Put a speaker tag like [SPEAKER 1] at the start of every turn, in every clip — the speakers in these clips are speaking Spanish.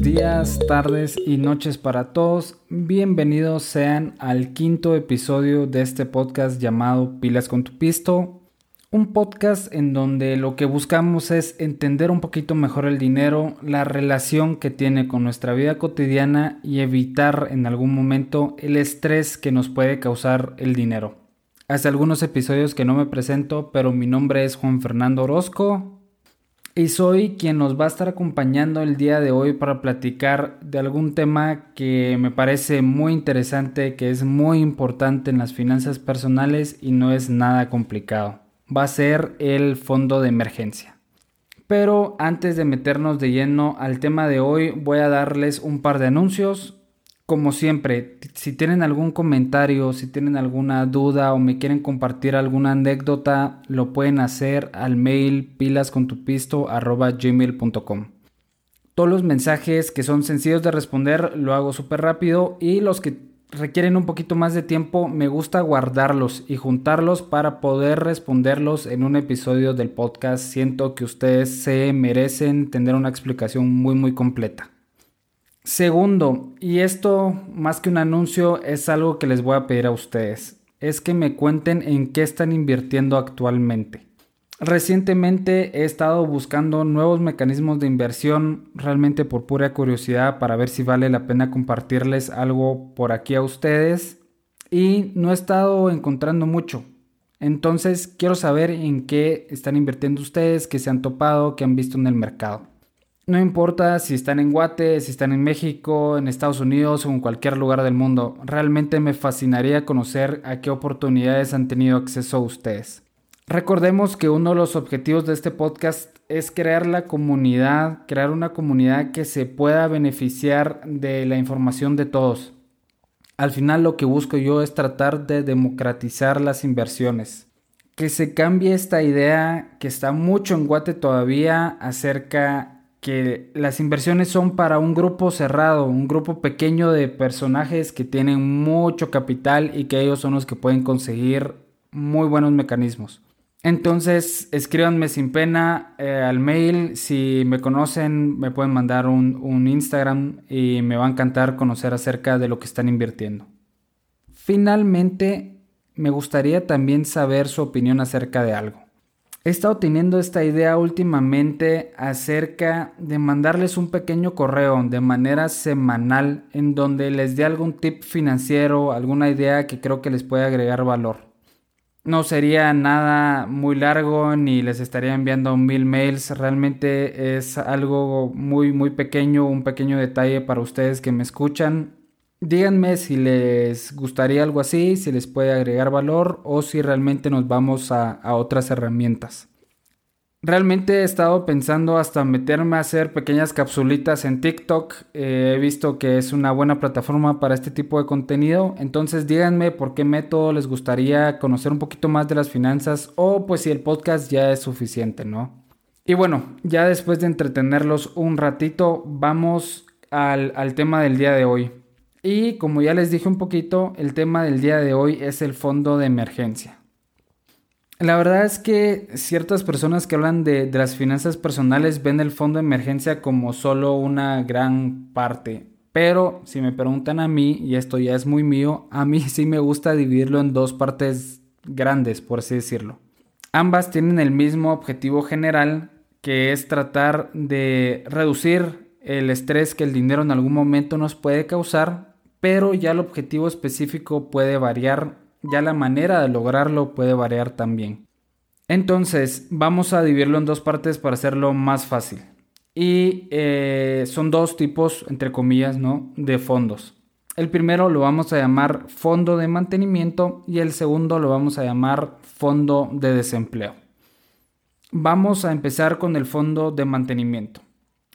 [SPEAKER 1] días, tardes y noches para todos. Bienvenidos sean al quinto episodio de este podcast llamado Pilas con tu Pisto. Un podcast en donde lo que buscamos es entender un poquito mejor el dinero, la relación que tiene con nuestra vida cotidiana y evitar en algún momento el estrés que nos puede causar el dinero. Hace algunos episodios que no me presento, pero mi nombre es Juan Fernando Orozco, y soy quien nos va a estar acompañando el día de hoy para platicar de algún tema que me parece muy interesante, que es muy importante en las finanzas personales y no es nada complicado. Va a ser el fondo de emergencia. Pero antes de meternos de lleno al tema de hoy, voy a darles un par de anuncios. Como siempre, si tienen algún comentario, si tienen alguna duda o me quieren compartir alguna anécdota, lo pueden hacer al mail pilascontupisto.gmail.com Todos los mensajes que son sencillos de responder lo hago súper rápido y los que requieren un poquito más de tiempo me gusta guardarlos y juntarlos para poder responderlos en un episodio del podcast. Siento que ustedes se merecen tener una explicación muy muy completa. Segundo, y esto más que un anuncio es algo que les voy a pedir a ustedes, es que me cuenten en qué están invirtiendo actualmente. Recientemente he estado buscando nuevos mecanismos de inversión realmente por pura curiosidad para ver si vale la pena compartirles algo por aquí a ustedes y no he estado encontrando mucho. Entonces quiero saber en qué están invirtiendo ustedes, qué se han topado, qué han visto en el mercado. No importa si están en Guate, si están en México, en Estados Unidos o en cualquier lugar del mundo. Realmente me fascinaría conocer a qué oportunidades han tenido acceso ustedes. Recordemos que uno de los objetivos de este podcast es crear la comunidad, crear una comunidad que se pueda beneficiar de la información de todos. Al final lo que busco yo es tratar de democratizar las inversiones. Que se cambie esta idea que está mucho en Guate todavía acerca que las inversiones son para un grupo cerrado, un grupo pequeño de personajes que tienen mucho capital y que ellos son los que pueden conseguir muy buenos mecanismos. Entonces, escríbanme sin pena eh, al mail. Si me conocen, me pueden mandar un, un Instagram y me va a encantar conocer acerca de lo que están invirtiendo. Finalmente, me gustaría también saber su opinión acerca de algo. He estado teniendo esta idea últimamente acerca de mandarles un pequeño correo de manera semanal en donde les dé algún tip financiero, alguna idea que creo que les puede agregar valor. No sería nada muy largo ni les estaría enviando mil mails, realmente es algo muy muy pequeño, un pequeño detalle para ustedes que me escuchan Díganme si les gustaría algo así, si les puede agregar valor o si realmente nos vamos a, otras herramientas. Realmente he estado pensando hasta meterme a hacer pequeñas capsulitas en TikTok. Eh, he visto que es una buena plataforma para este tipo de contenido. Entonces díganme por qué método les gustaría conocer un poquito más de las finanzas o pues si el podcast ya es suficiente, ¿no? Y bueno, ya después de entretenerlos un ratito, vamos al tema del día de hoy. Y como ya les dije un poquito, el tema del día de hoy es el fondo de emergencia. La verdad es que ciertas personas que hablan de, las finanzas personales ven el fondo de emergencia como solo una gran parte. Pero si me preguntan a mí, y esto ya es muy mío, a mí sí me gusta dividirlo en dos partes grandes, por así decirlo. Ambas tienen el mismo objetivo general, que es tratar de reducir el estrés que el dinero en algún momento nos puede causar pero ya el objetivo específico puede variar, ya la manera de lograrlo puede variar también. Entonces, vamos a dividirlo en dos partes para hacerlo más fácil. Y eh, son dos tipos, entre comillas, ¿no? De fondos. El primero lo vamos a llamar fondo de mantenimiento y el segundo lo vamos a llamar fondo de desempleo. Vamos a empezar con el fondo de mantenimiento.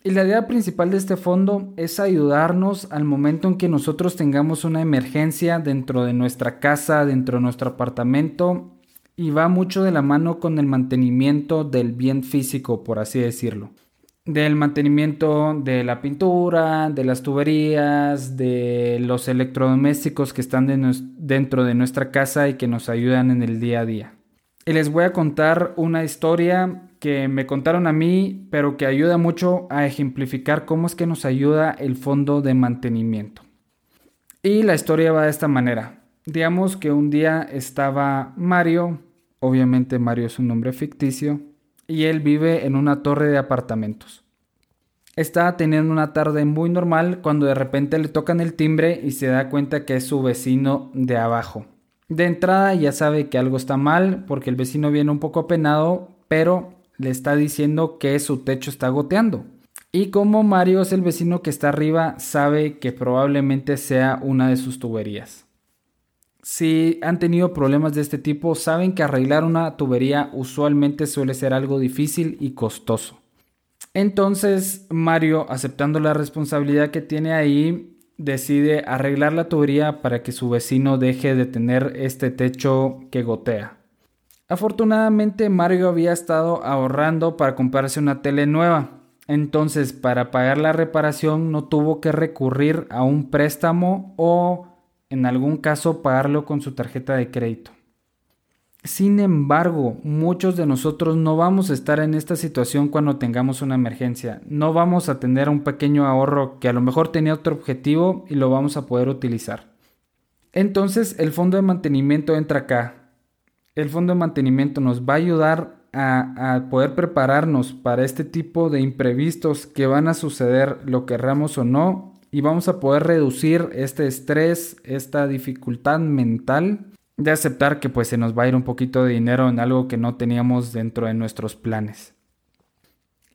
[SPEAKER 1] Y la idea principal de este fondo es ayudarnos al momento en que nosotros tengamos una emergencia dentro de nuestra casa, dentro de nuestro apartamento, y va mucho de la mano con el mantenimiento del bien físico, por así decirlo. Del mantenimiento de la pintura, de las tuberías, de los electrodomésticos que están dentro de nuestra casa y que nos ayudan en el día a día. Y les voy a contar una historia que me contaron a mí, pero que ayuda mucho a ejemplificar cómo es que nos ayuda el fondo de mantenimiento. Y la historia va de esta manera. Digamos que un día estaba Mario, obviamente Mario es un nombre ficticio, y él vive en una torre de apartamentos. Está teniendo una tarde muy normal cuando de repente le tocan el timbre y se da cuenta que es su vecino de abajo. De entrada ya sabe que algo está mal porque el vecino viene un poco apenado, pero le está diciendo que su techo está goteando. Y como Mario es el vecino que está arriba, sabe que probablemente sea una de sus tuberías. Si han tenido problemas de este tipo, saben que arreglar una tubería usualmente suele ser algo difícil y costoso. Entonces Mario, aceptando la responsabilidad que tiene ahí, decide arreglar la tubería para que su vecino deje de tener este techo que gotea. Afortunadamente Mario había estado ahorrando para comprarse una tele nueva, entonces para pagar la reparación no tuvo que recurrir a un préstamo o en algún caso pagarlo con su tarjeta de crédito. Sin embargo, muchos de nosotros no vamos a estar en esta situación cuando tengamos una emergencia. No vamos a tener un pequeño ahorro que a lo mejor tenía otro objetivo y lo vamos a poder utilizar. Entonces el fondo de mantenimiento entra acá. El fondo de mantenimiento nos va a ayudar a, poder prepararnos para este tipo de imprevistos que van a suceder, lo querramos o no, y vamos a poder reducir este estrés, esta dificultad mental de aceptar que pues se nos va a ir un poquito de dinero en algo que no teníamos dentro de nuestros planes.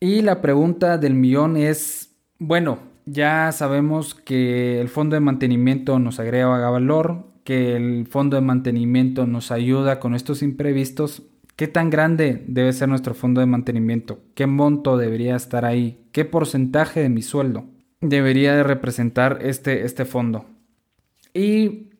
[SPEAKER 1] Y la pregunta del millón es, bueno, ya sabemos que el fondo de mantenimiento nos agrega valor, que el fondo de mantenimiento nos ayuda con estos imprevistos. ¿Qué tan grande debe ser nuestro fondo de mantenimiento? ¿Qué monto debería estar ahí? ¿Qué porcentaje de mi sueldo debería de representar este, este fondo? Y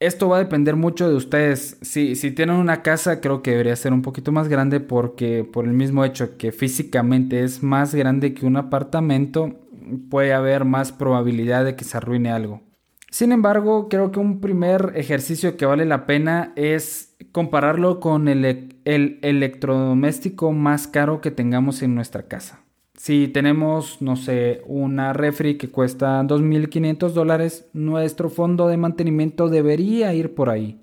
[SPEAKER 1] esto va a depender mucho de ustedes. Si, si tienen una casa, creo que debería ser un poquito más grande porque por el mismo hecho que físicamente es más grande que un apartamento, puede haber más probabilidad de que se arruine algo. Sin embargo, creo que un primer ejercicio que vale la pena es compararlo con el, el electrodoméstico más caro que tengamos en nuestra casa. Si tenemos, no sé, una refri que cuesta 2.500 dólares, nuestro fondo de mantenimiento debería ir por ahí.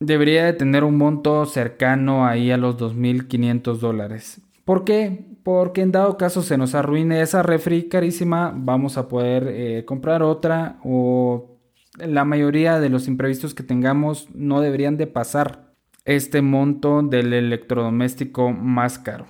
[SPEAKER 1] Debería de tener un monto cercano ahí a los 2.500 dólares. ¿Por qué? Porque en dado caso se nos arruine esa refri carísima, vamos a poder eh, comprar otra o la mayoría de los imprevistos que tengamos no deberían de pasar este monto del electrodoméstico más caro.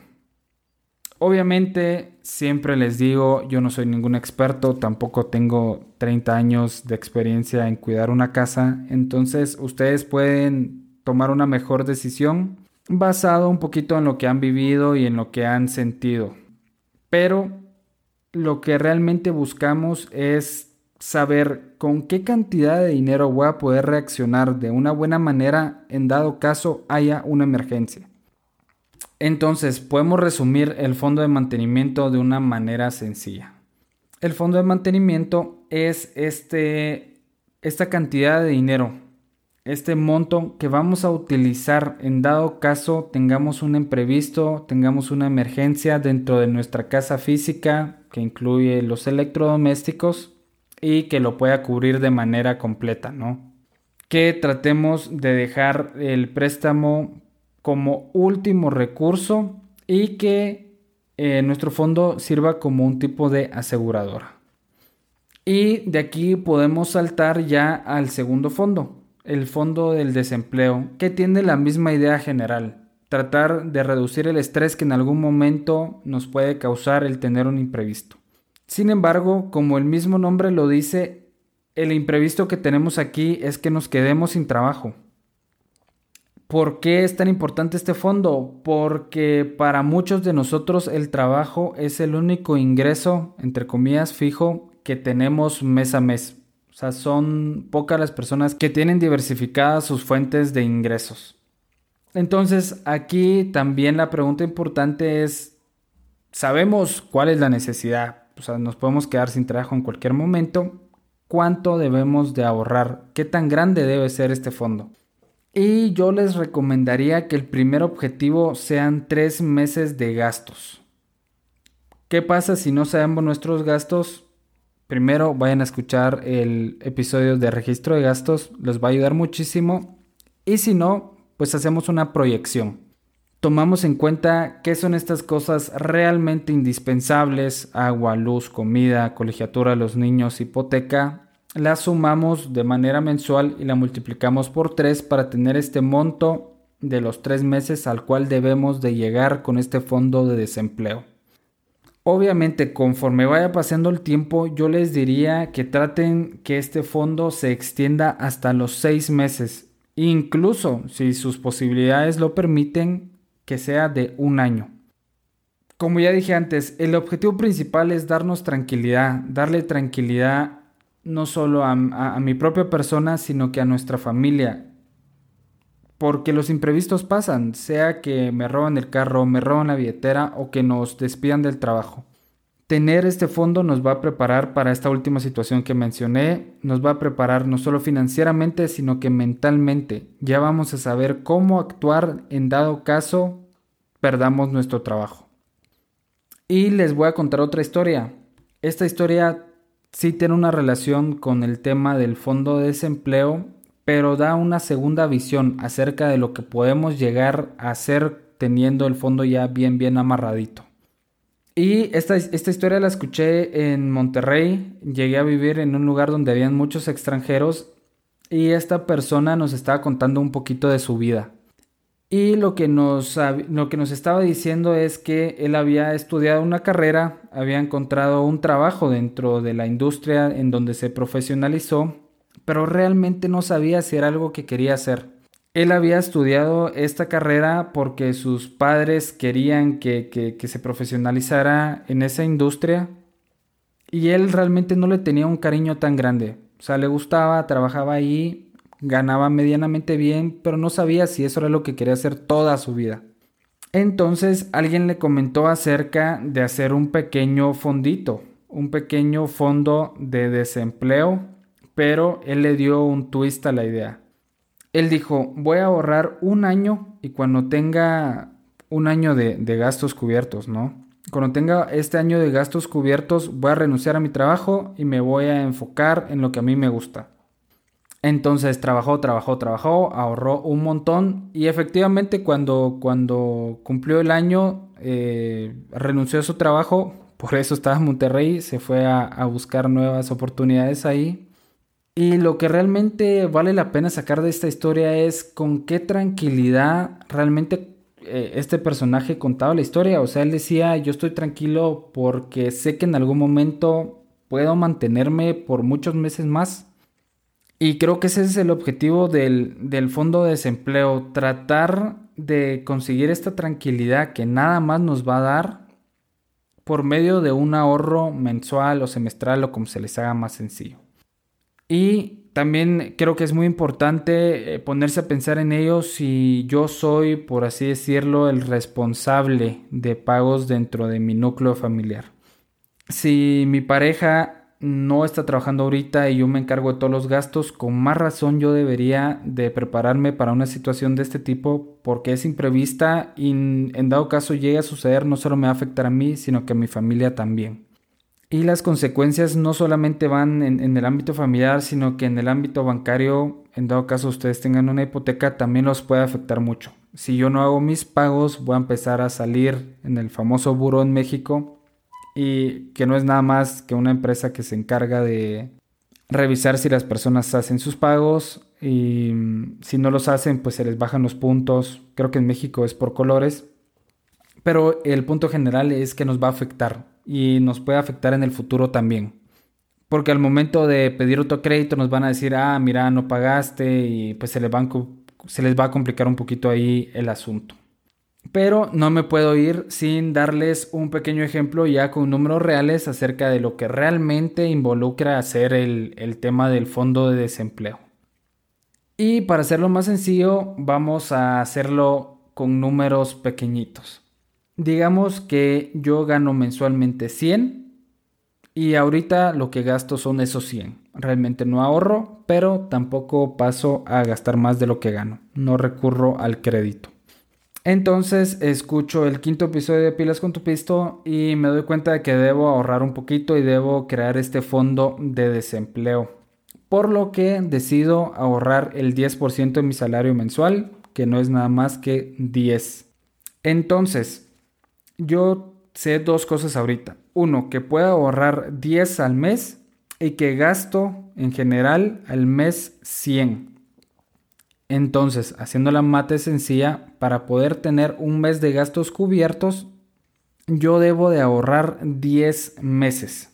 [SPEAKER 1] Obviamente, siempre les digo, yo no soy ningún experto, tampoco tengo 30 años de experiencia en cuidar una casa, entonces ustedes pueden tomar una mejor decisión basado un poquito en lo que han vivido y en lo que han sentido. Pero lo que realmente buscamos es saber con qué cantidad de dinero voy a poder reaccionar de una buena manera en dado caso haya una emergencia. Entonces, podemos resumir el fondo de mantenimiento de una manera sencilla. El fondo de mantenimiento es este, esta cantidad de dinero, este monto que vamos a utilizar en dado caso tengamos un imprevisto, tengamos una emergencia dentro de nuestra casa física que incluye los electrodomésticos y que lo pueda cubrir de manera completa, ¿no? Que tratemos de dejar el préstamo como último recurso y que eh, nuestro fondo sirva como un tipo de aseguradora. Y de aquí podemos saltar ya al segundo fondo, el fondo del desempleo, que tiene la misma idea general, tratar de reducir el estrés que en algún momento nos puede causar el tener un imprevisto. Sin embargo, como el mismo nombre lo dice, el imprevisto que tenemos aquí es que nos quedemos sin trabajo. ¿Por qué es tan importante este fondo? Porque para muchos de nosotros el trabajo es el único ingreso, entre comillas, fijo que tenemos mes a mes. O sea, son pocas las personas que tienen diversificadas sus fuentes de ingresos. Entonces, aquí también la pregunta importante es, sabemos cuál es la necesidad. O sea, nos podemos quedar sin trabajo en cualquier momento. ¿Cuánto debemos de ahorrar? ¿Qué tan grande debe ser este fondo? Y yo les recomendaría que el primer objetivo sean tres meses de gastos. ¿Qué pasa si no sabemos nuestros gastos? Primero vayan a escuchar el episodio de registro de gastos, les va a ayudar muchísimo. Y si no, pues hacemos una proyección. Tomamos en cuenta qué son estas cosas realmente indispensables, agua, luz, comida, colegiatura los niños, hipoteca, la sumamos de manera mensual y la multiplicamos por 3 para tener este monto de los 3 meses al cual debemos de llegar con este fondo de desempleo. Obviamente, conforme vaya pasando el tiempo, yo les diría que traten que este fondo se extienda hasta los seis meses. Incluso, si sus posibilidades lo permiten, que sea de un año. Como ya dije antes, el objetivo principal es darnos tranquilidad, darle tranquilidad no solo a, a mi propia persona, sino que a nuestra familia, porque los imprevistos pasan, sea que me roban el carro, me roban la billetera o que nos despidan del trabajo. Tener este fondo nos va a preparar para esta última situación que mencioné, nos va a preparar no solo financieramente, sino que mentalmente. Ya vamos a saber cómo actuar en dado caso perdamos nuestro trabajo. Y les voy a contar otra historia. Esta historia sí tiene una relación con el tema del fondo de desempleo pero da una segunda visión acerca de lo que podemos llegar a hacer teniendo el fondo ya bien, bien amarradito. Y esta, esta historia la escuché en Monterrey, llegué a vivir en un lugar donde habían muchos extranjeros y esta persona nos estaba contando un poquito de su vida. Y lo que, nos, lo que nos estaba diciendo es que él había estudiado una carrera, había encontrado un trabajo dentro de la industria en donde se profesionalizó pero realmente no sabía si era algo que quería hacer. Él había estudiado esta carrera porque sus padres querían que, se profesionalizara en esa industria y él realmente no le tenía un cariño tan grande. O sea, le gustaba, trabajaba ahí, ganaba medianamente bien, pero no sabía si eso era lo que quería hacer toda su vida. Entonces alguien le comentó acerca de hacer un pequeño fondito, un pequeño fondo de desempleo pero él le dio un twist a la idea. Él dijo, voy a ahorrar un año y cuando tenga un año de, gastos cubiertos, ¿no? Cuando tenga este año de gastos cubiertos, voy a renunciar a mi trabajo y me voy a enfocar en lo que a mí me gusta. Entonces trabajó, trabajó, trabajó, ahorró un montón y efectivamente cuando, cuando cumplió el año eh, renunció a su trabajo, por eso estaba en Monterrey, se fue a buscar nuevas oportunidades ahí y lo que realmente vale la pena sacar de esta historia es con qué tranquilidad realmente eh, este personaje contaba la historia. O sea, él decía, yo estoy tranquilo porque sé que en algún momento puedo mantenerme por muchos meses más. Y creo que ese es el objetivo del, del fondo de desempleo, tratar de conseguir esta tranquilidad que nada más nos va a dar por medio de un ahorro mensual o semestral o como se les haga más sencillo. Y también creo que es muy importante eh, ponerse a pensar en ello si yo soy, por así decirlo, el responsable de pagos dentro de mi núcleo familiar. Si mi pareja no está trabajando ahorita y yo me encargo de todos los gastos, con más razón yo debería de prepararme para una situación de este tipo porque es imprevista y en dado caso llegue a suceder no solo me va a afectar a mí, sino que a mi familia también. Y las consecuencias no solamente van en, el ámbito familiar, sino que en el ámbito bancario, en dado caso ustedes tengan una hipoteca, también los puede afectar mucho. Si yo no hago mis pagos, voy a empezar a salir en el famoso buro en México y que no es nada más que una empresa que se encarga de revisar si las personas hacen sus pagos y mm, si no los hacen, pues se les bajan los puntos. Creo que en México es por colores. Pero el punto general es que nos va a afectar y nos puede afectar en el futuro también. Porque al momento de pedir otro crédito nos van a decir, ah, mira, no pagaste y pues se les, se les va a complicar un poquito ahí el asunto. Pero no me puedo ir sin darles un pequeño ejemplo ya con números reales acerca de lo que realmente involucra hacer el, el tema del fondo de desempleo. Y para hacerlo más sencillo, vamos a hacerlo con números pequeñitos. Digamos que yo gano mensualmente 100 y ahorita lo que gasto son esos 100. Realmente no ahorro, pero tampoco paso a gastar más de lo que gano. No recurro al crédito. Entonces escucho el quinto episodio de Pilas con tu Pisto y me doy cuenta de que debo ahorrar un poquito y debo crear este fondo de desempleo. Por lo que decido ahorrar el 10% de mi salario mensual, que no es nada más que 10. Entonces, yo sé dos cosas ahorita. Uno, que puedo ahorrar 10 al mes y que gasto en general al mes 100. Entonces, haciendo la mate sencilla, para poder tener un mes de gastos cubiertos, yo debo de ahorrar 10 meses.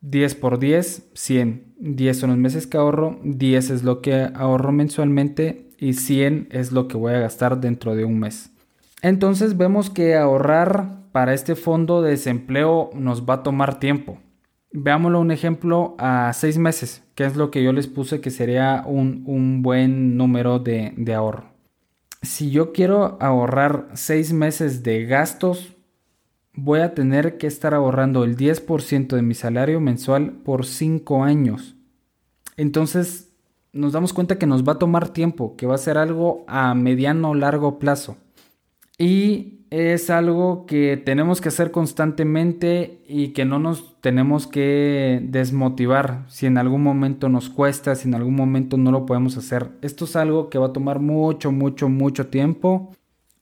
[SPEAKER 1] 10 por 10, 100. 10 son los meses que ahorro, 10 es lo que ahorro mensualmente y 100 es lo que voy a gastar dentro de un mes. Entonces vemos que ahorrar para este fondo de desempleo nos va a tomar tiempo. Veámoslo un ejemplo a 6 meses que es lo que yo les puse que sería un, buen número de, de, ahorro. Si yo quiero ahorrar seis meses de gastos, voy a tener que estar ahorrando el 10% de mi salario mensual por 5 años. Entonces nos damos cuenta que nos va a tomar tiempo, que va a ser algo a mediano o largo plazo. Y es algo que tenemos que hacer constantemente y que no nos tenemos que desmotivar si en algún momento nos cuesta, si en algún momento no lo podemos hacer. Esto es algo que va a tomar mucho, mucho, mucho tiempo.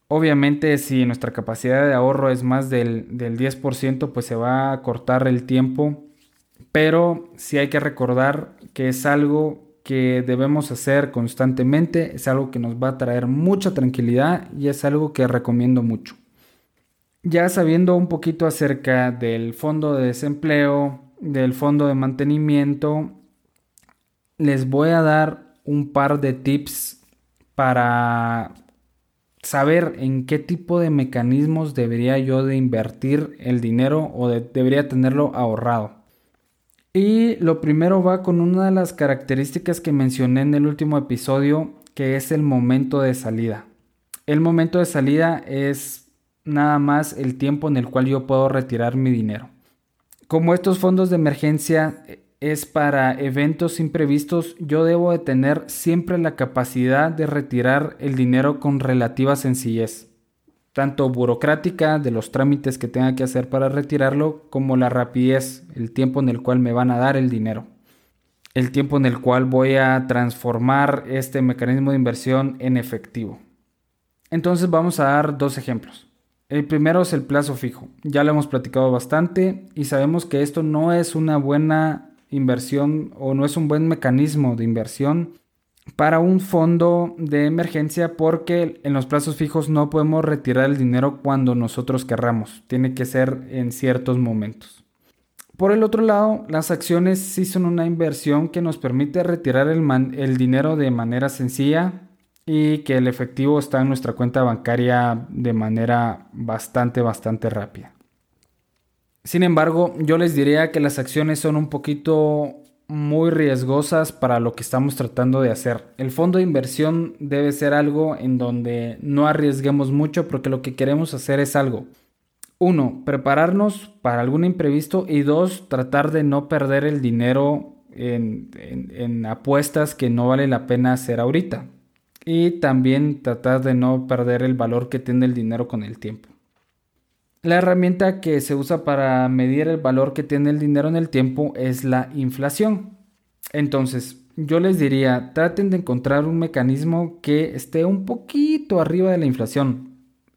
[SPEAKER 1] Obviamente si nuestra capacidad de ahorro es más del, del 10%, pues se va a cortar el tiempo. Pero sí hay que recordar que es algo que debemos hacer constantemente, es algo que nos va a traer mucha tranquilidad y es algo que recomiendo mucho. Ya sabiendo un poquito acerca del fondo de desempleo, del fondo de mantenimiento, les voy a dar un par de tips para saber en qué tipo de mecanismos debería yo de invertir el dinero o debería tenerlo ahorrado. Y lo primero va con una de las características que mencioné en el último episodio, que es el momento de salida. El momento de salida es nada más el tiempo en el cual yo puedo retirar mi dinero. Como estos fondos de emergencia es para eventos imprevistos, yo debo de tener siempre la capacidad de retirar el dinero con relativa sencillez tanto burocrática de los trámites que tenga que hacer para retirarlo, como la rapidez, el tiempo en el cual me van a dar el dinero, el tiempo en el cual voy a transformar este mecanismo de inversión en efectivo. Entonces vamos a dar dos ejemplos. El primero es el plazo fijo. Ya lo hemos platicado bastante y sabemos que esto no es una buena inversión o no es un buen mecanismo de inversión para un fondo de emergencia porque en los plazos fijos no podemos retirar el dinero cuando nosotros querramos. Tiene que ser en ciertos momentos. Por el otro lado, las acciones sí son una inversión que nos permite retirar el, el dinero de manera sencilla y que el efectivo está en nuestra cuenta bancaria de manera bastante, bastante rápida. Sin embargo, yo les diría que las acciones son un poquito muy riesgosas para lo que estamos tratando de hacer. El fondo de inversión debe ser algo en donde no arriesguemos mucho porque lo que queremos hacer es algo. Uno, prepararnos para algún imprevisto y dos, tratar de no perder el dinero en, en apuestas que no vale la pena hacer ahorita. Y también tratar de no perder el valor que tiene el dinero con el tiempo. La herramienta que se usa para medir el valor que tiene el dinero en el tiempo es la inflación. Entonces, yo les diría, traten de encontrar un mecanismo que esté un poquito arriba de la inflación.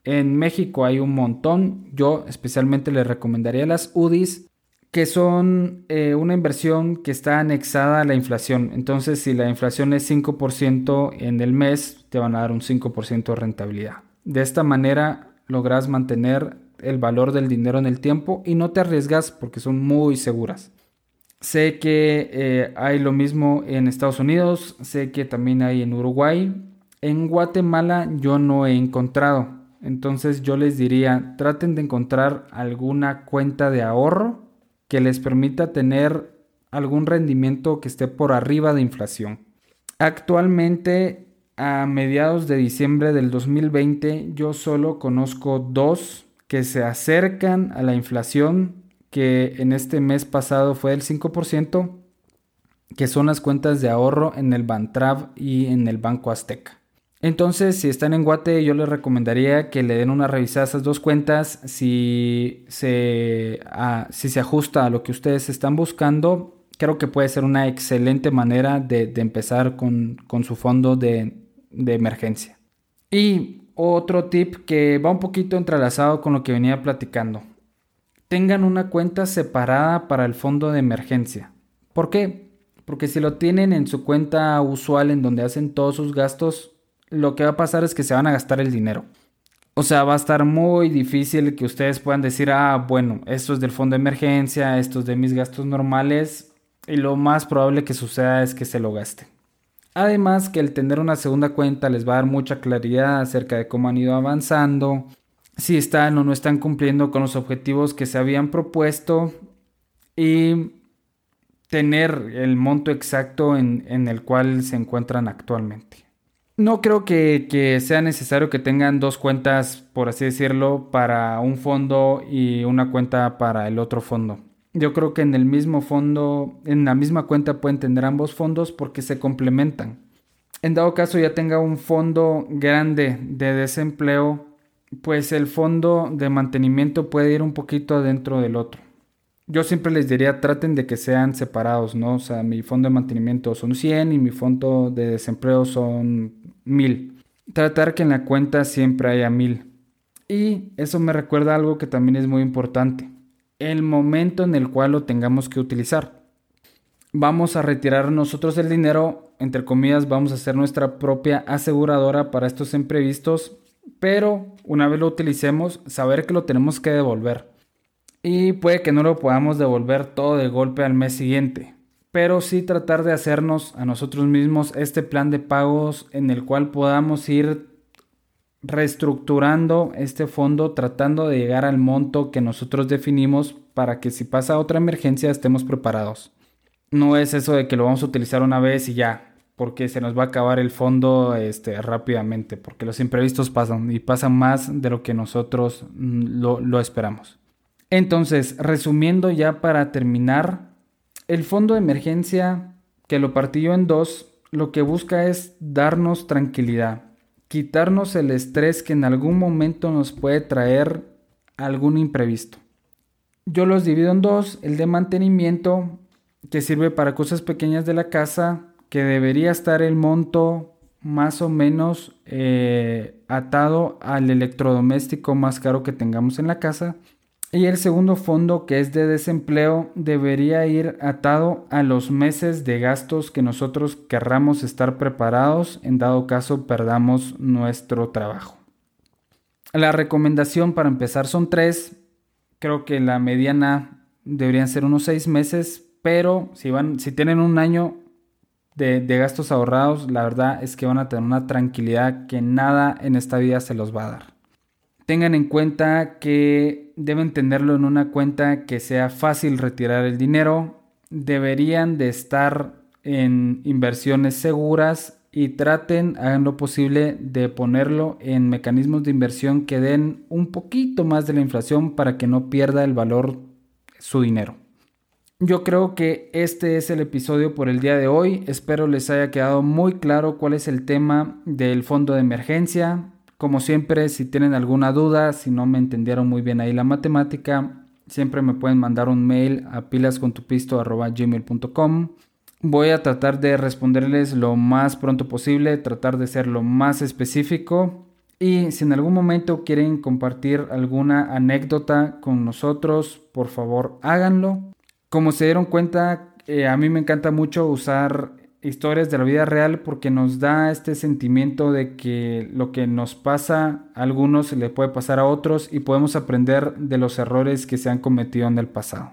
[SPEAKER 1] En México hay un montón. Yo especialmente les recomendaría las UDIs, que son eh, una inversión que está anexada a la inflación. Entonces, si la inflación es 5% en el mes, te van a dar un 5% de rentabilidad. De esta manera logras mantener el valor del dinero en el tiempo y no te arriesgas porque son muy seguras. Sé que eh, hay lo mismo en Estados Unidos, sé que también hay en Uruguay. En Guatemala yo no he encontrado. Entonces yo les diría, traten de encontrar alguna cuenta de ahorro que les permita tener algún rendimiento que esté por arriba de inflación. Actualmente, a mediados de diciembre del 2020, yo solo conozco dos que se acercan a la inflación que en este mes pasado fue del 5%, que son las cuentas de ahorro en el Bantrav y en el Banco Azteca. Entonces, si están en Guate, yo les recomendaría que le den una revisada a esas dos cuentas. Si se, si se ajusta a lo que ustedes están buscando, creo que puede ser una excelente manera de, empezar con, su fondo de, de emergencia. Y otro tip que va un poquito entrelazado con lo que venía platicando. Tengan una cuenta separada para el fondo de emergencia. ¿Por qué? Porque si lo tienen en su cuenta usual en donde hacen todos sus gastos, lo que va a pasar es que se van a gastar el dinero. O sea, va a estar muy difícil que ustedes puedan decir, ah, bueno, esto es del fondo de emergencia, esto es de mis gastos normales, y lo más probable que suceda es que se lo gasten. Además que el tener una segunda cuenta les va a dar mucha claridad acerca de cómo han ido avanzando, si están o no están cumpliendo con los objetivos que se habían propuesto y tener el monto exacto en, el cual se encuentran actualmente. No creo que, sea necesario que tengan dos cuentas, por así decirlo, para un fondo y una cuenta para el otro fondo. Yo creo que en el mismo fondo, en la misma cuenta pueden tener ambos fondos porque se complementan. En dado caso ya tenga un fondo grande de desempleo, pues el fondo de mantenimiento puede ir un poquito adentro del otro yo siempre les diría, traten de que sean separados, ¿no? O sea, mi fondo de mantenimiento son 100 y mi fondo de desempleo son 1000. Tratar que en la cuenta siempre haya 1000. Y eso me recuerda algo que también es muy importante. El momento en el cual lo tengamos que utilizar. Vamos a retirar nosotros el dinero, entre comillas, vamos a hacer nuestra propia aseguradora para estos imprevistos, pero una vez lo utilicemos, saber que lo tenemos que devolver y puede que no lo podamos devolver todo de golpe al mes siguiente, pero sí tratar de hacernos a nosotros mismos este plan de pagos en el cual podamos ir reestructurando este fondo tratando de llegar al monto que nosotros definimos para que si pasa otra emergencia estemos preparados. No es eso de que lo vamos a utilizar una vez y ya, porque se nos va a acabar el fondo este, rápidamente, porque los imprevistos pasan y pasan más de lo que nosotros mm, lo esperamos. Entonces, resumiendo ya para terminar, el fondo de emergencia que lo partió en dos, lo que busca es darnos tranquilidad, quitarnos el estrés que en algún momento nos puede traer algún imprevisto. Yo los divido en dos, el de mantenimiento, que sirve para cosas pequeñas de la casa, que debería estar el monto más o menos eh, atado al electrodoméstico más caro que tengamos en la casa y el segundo fondo, que es de desempleo, debería ir atado a los meses de gastos que nosotros querramos estar preparados en dado caso perdamos nuestro trabajo. La recomendación para empezar son tres. Creo que la mediana deberían ser unos seis meses, pero si, van, si tienen un año de, de gastos ahorrados, la verdad es que van a tener una tranquilidad que nada en esta vida se los va a dar. Tengan en cuenta que deben tenerlo en una cuenta que sea fácil retirar el dinero. Deberían de estar en inversiones seguras y traten, hagan lo posible de ponerlo en mecanismos de inversión que den un poquito más de la inflación para que no pierda el valor su dinero. Yo creo que este es el episodio por el día de hoy. Espero les haya quedado muy claro cuál es el tema del fondo de emergencia. Como siempre, si tienen alguna duda, si no me entendieron muy bien ahí la matemática, siempre me pueden mandar un mail a pilascontupisto.gmail.com. Voy a tratar de responderles lo más pronto posible, tratar de ser lo más específico. Y si en algún momento quieren compartir alguna anécdota con nosotros, por favor háganlo. Como se dieron cuenta, eh, a mí me encanta mucho usar historias de la vida real porque nos da este sentimiento de que lo que nos pasa a algunos le puede pasar a otros y podemos aprender de los errores que se han cometido en el pasado.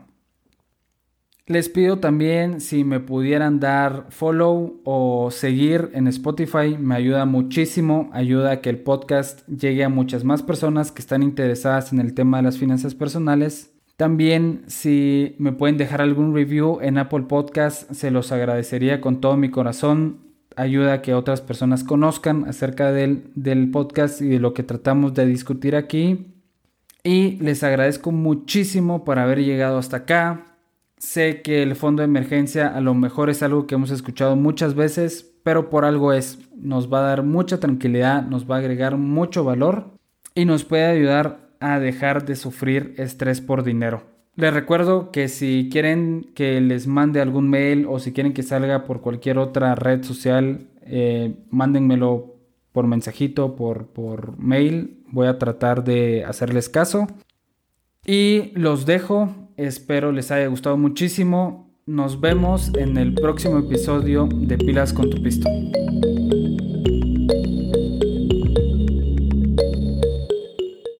[SPEAKER 1] Les pido también si me pudieran dar follow o seguir en Spotify, me ayuda muchísimo, ayuda a que el podcast llegue a muchas más personas que están interesadas en el tema de las finanzas personales también si me pueden dejar algún review en Apple Podcast, se los agradecería con todo mi corazón. Ayuda a que otras personas conozcan acerca del, del podcast y de lo que tratamos de discutir aquí. Y les agradezco muchísimo por haber llegado hasta acá. Sé que el fondo de emergencia a lo mejor es algo que hemos escuchado muchas veces, pero por algo es. Nos va a dar mucha tranquilidad, nos va a agregar mucho valor y nos puede ayudar a dejar de sufrir estrés por dinero. Les recuerdo que si quieren que les mande algún mail o si quieren que salga por cualquier otra red social, eh, mándenmelo por mensajito, por, por mail. Voy a tratar de hacerles caso. Y los dejo. Espero les haya gustado muchísimo. Nos vemos en el próximo episodio de Pilas con tu Pisto.